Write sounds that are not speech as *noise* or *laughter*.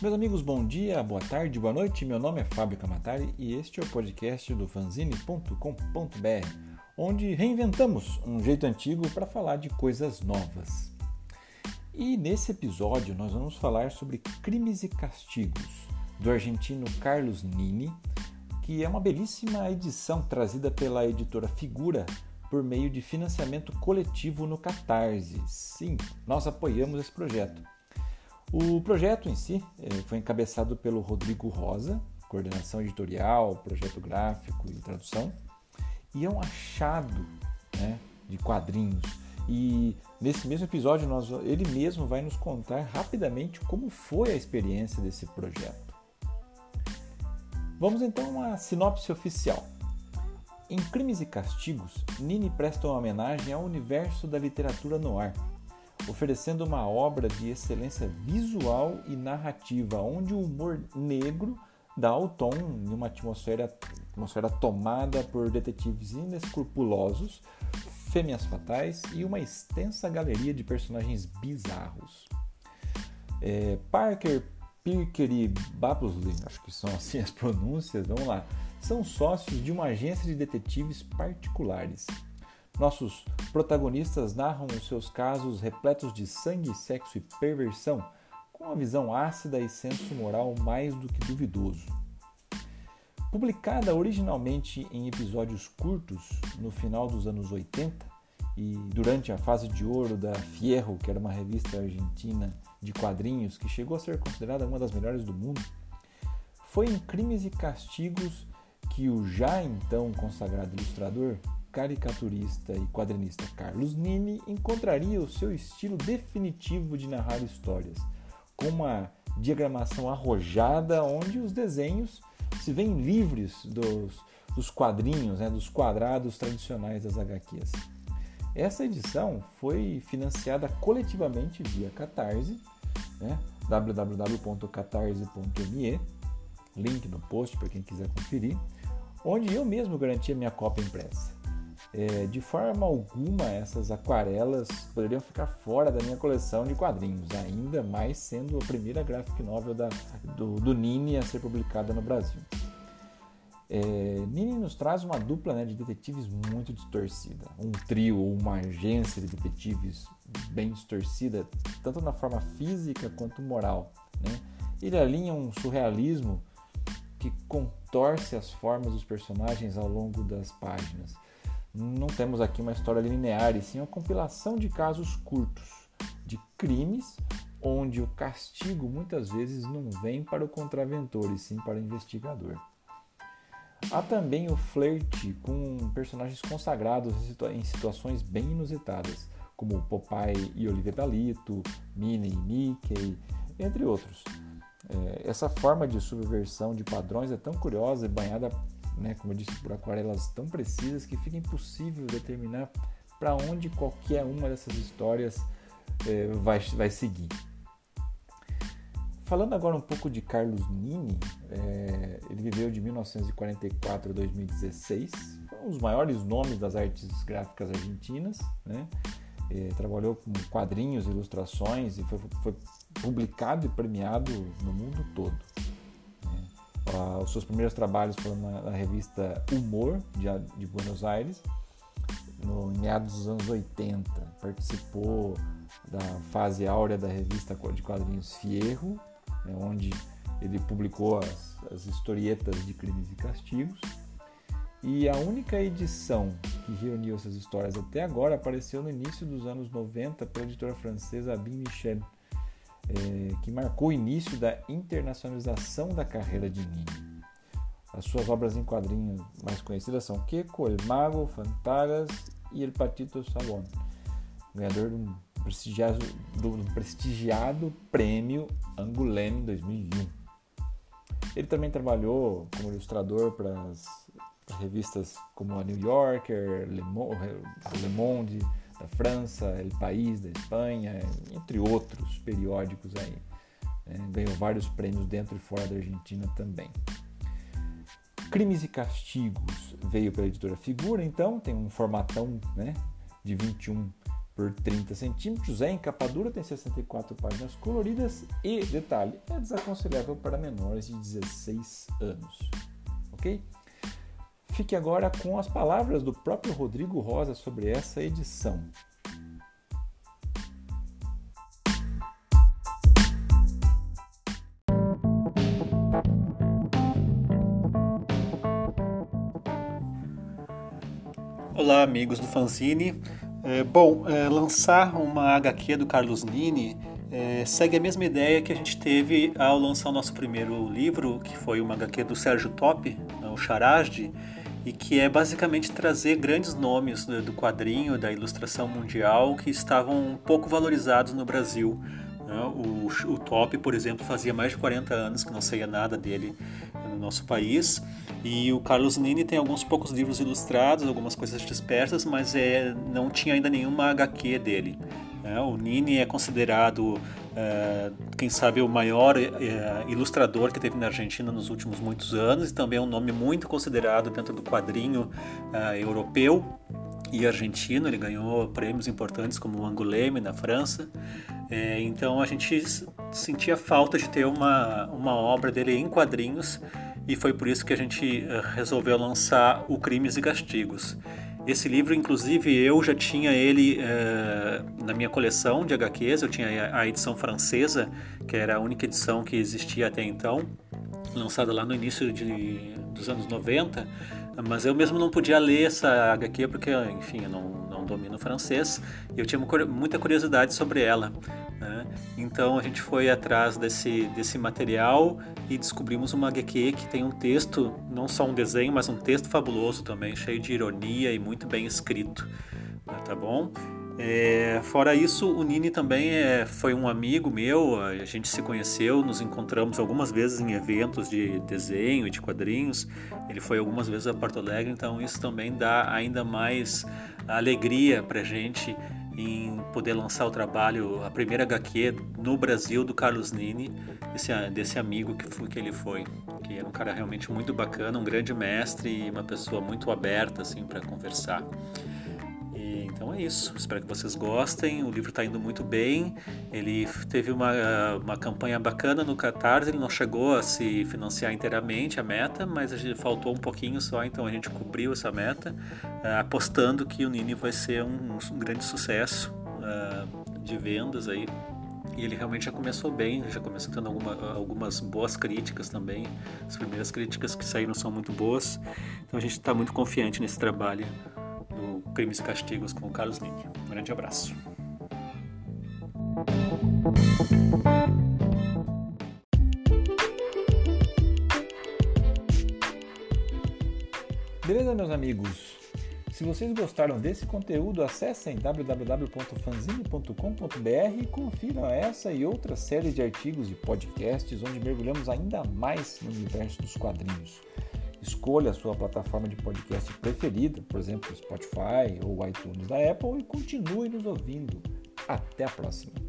Meus amigos, bom dia, boa tarde, boa noite. Meu nome é Fábio Camatari e este é o podcast do fanzine.com.br, onde reinventamos um jeito antigo para falar de coisas novas. E nesse episódio nós vamos falar sobre Crimes e Castigos, do argentino Carlos Nini, que é uma belíssima edição trazida pela editora Figura por meio de financiamento coletivo no Catarse. Sim, nós apoiamos esse projeto. O projeto em si foi encabeçado pelo Rodrigo Rosa, coordenação editorial, projeto gráfico e tradução, e é um achado né, de quadrinhos. E nesse mesmo episódio nós, ele mesmo vai nos contar rapidamente como foi a experiência desse projeto. Vamos então à sinopse oficial. Em Crimes e Castigos, Nini presta uma homenagem ao universo da literatura no ar oferecendo uma obra de excelência visual e narrativa, onde o humor negro dá o tom em uma atmosfera, atmosfera tomada por detetives inescrupulosos, fêmeas fatais e uma extensa galeria de personagens bizarros. É, Parker, Pirker e Babusley, acho que são assim as *laughs* pronúncias, vamos lá, são sócios de uma agência de detetives particulares nossos protagonistas narram os seus casos repletos de sangue, sexo e perversão, com uma visão ácida e senso moral mais do que duvidoso. Publicada originalmente em episódios curtos no final dos anos 80 e durante a fase de ouro da Fierro, que era uma revista argentina de quadrinhos que chegou a ser considerada uma das melhores do mundo, foi em Crimes e Castigos que o já então consagrado ilustrador caricaturista e quadrinista Carlos Nini encontraria o seu estilo definitivo de narrar histórias, com uma diagramação arrojada onde os desenhos se veem livres dos, dos quadrinhos, né, dos quadrados tradicionais das HQs. Essa edição foi financiada coletivamente via Catarse, né, www.catarse.me, link no post para quem quiser conferir, onde eu mesmo garantia minha cópia impressa. É, de forma alguma, essas aquarelas poderiam ficar fora da minha coleção de quadrinhos, ainda mais sendo a primeira graphic novel da, do, do Nini a ser publicada no Brasil. É, Nini nos traz uma dupla né, de detetives muito distorcida, um trio ou uma agência de detetives bem distorcida, tanto na forma física quanto moral. Né? Ele alinha um surrealismo que contorce as formas dos personagens ao longo das páginas não temos aqui uma história linear, e sim uma compilação de casos curtos, de crimes onde o castigo muitas vezes não vem para o contraventor, e sim para o investigador. Há também o flerte com personagens consagrados em situações bem inusitadas, como Popeye e Olivia Palito, Minnie e Mickey, entre outros. É, essa forma de subversão de padrões é tão curiosa e banhada né, como eu disse, por aquarelas tão precisas que fica impossível determinar para onde qualquer uma dessas histórias é, vai, vai seguir. Falando agora um pouco de Carlos Nini, é, ele viveu de 1944 a 2016, foi um dos maiores nomes das artes gráficas argentinas, né? É, trabalhou com quadrinhos, ilustrações e foi, foi publicado e premiado no mundo todo. Uh, os seus primeiros trabalhos foram na, na revista Humor, de, de, Buenos Aires, no meados dos anos 80. Participou da fase áurea da revista de quadrinhos Fierro, né, onde ele publicou as, as historietas de crimes e castigos. E a única edição que reuniu essas histórias até agora apareceu no início dos anos 90 pela editora francesa Abin Michel é, que marcou o início da internacionalização da carreira de Nini. As suas obras em quadrinhos mais conhecidas são Keko, El Mago, Fantagas e El Patito Salon, ganhador um prestigiado, do prestigiado prêmio Angoulême 2001. Ele também trabalhou como ilustrador para as revistas como a New Yorker, Le Monde, da França, El País da Espanha, entre outros periódicos aí. É, ganhou vários prêmios dentro e fora da Argentina também. Crimes e Castigos veio pela editora Figura, então tem um formatão né, de 21 por 30 centímetros, é encapadura, tem 64 páginas coloridas e, detalhe, é desaconselhável para menores de 16 anos. Ok? Fique agora com as palavras do próprio Rodrigo Rosa sobre essa edição. Olá, amigos do Fanzine. É, bom, é, lançar uma HQ do Carlos Nini é, segue a mesma ideia que a gente teve ao lançar o nosso primeiro livro, que foi uma HQ do Sérgio Top, né, o Charasde, e que é basicamente trazer grandes nomes do, do quadrinho, da ilustração mundial, que estavam pouco valorizados no Brasil. Né? O, o Top, por exemplo, fazia mais de 40 anos que não saía nada dele no nosso país. E o Carlos Nini tem alguns poucos livros ilustrados, algumas coisas dispersas, mas é, não tinha ainda nenhuma HQ dele. Né? O Nini é considerado, é, quem sabe, o maior é, ilustrador que teve na Argentina nos últimos muitos anos e também é um nome muito considerado dentro do quadrinho é, europeu e argentino. Ele ganhou prêmios importantes como o Angoulême na França. É, então a gente sentia falta de ter uma, uma obra dele em quadrinhos e foi por isso que a gente eh, resolveu lançar o Crimes e Castigos. Esse livro, inclusive, eu já tinha ele eh, na minha coleção de HQs, eu tinha a edição francesa, que era a única edição que existia até então, lançada lá no início de, dos anos 90, mas eu mesmo não podia ler essa HQ porque, enfim, eu não, não domino francês e eu tinha muita curiosidade sobre ela. Né? Então a gente foi atrás desse, desse material e descobrimos uma HQ que tem um texto, não só um desenho, mas um texto fabuloso também, cheio de ironia e muito bem escrito. Né? Tá bom? É, fora isso, o Nini também é, foi um amigo meu, a gente se conheceu, nos encontramos algumas vezes em eventos de desenho e de quadrinhos. Ele foi algumas vezes a Porto Alegre, então isso também dá ainda mais alegria para gente em poder lançar o trabalho, a primeira HQ no Brasil do Carlos Nini, desse, desse amigo que, foi, que ele foi, que era um cara realmente muito bacana, um grande mestre e uma pessoa muito aberta assim para conversar. Então é isso, espero que vocês gostem. O livro está indo muito bem. Ele teve uma, uma campanha bacana no Catarse, ele não chegou a se financiar inteiramente a meta, mas a gente faltou um pouquinho só, então a gente cobriu essa meta, uh, apostando que o Nini vai ser um, um grande sucesso uh, de vendas aí. E ele realmente já começou bem, já começou tendo alguma, algumas boas críticas também. As primeiras críticas que saíram são muito boas. Então a gente está muito confiante nesse trabalho Crimes e Castigos com o Carlos Nick. Um grande abraço. Beleza, meus amigos? Se vocês gostaram desse conteúdo, acessem www.fanzine.com.br e confiram essa e outras séries de artigos e podcasts onde mergulhamos ainda mais no universo dos quadrinhos. Escolha a sua plataforma de podcast preferida, por exemplo, Spotify ou iTunes da Apple, e continue nos ouvindo. Até a próxima!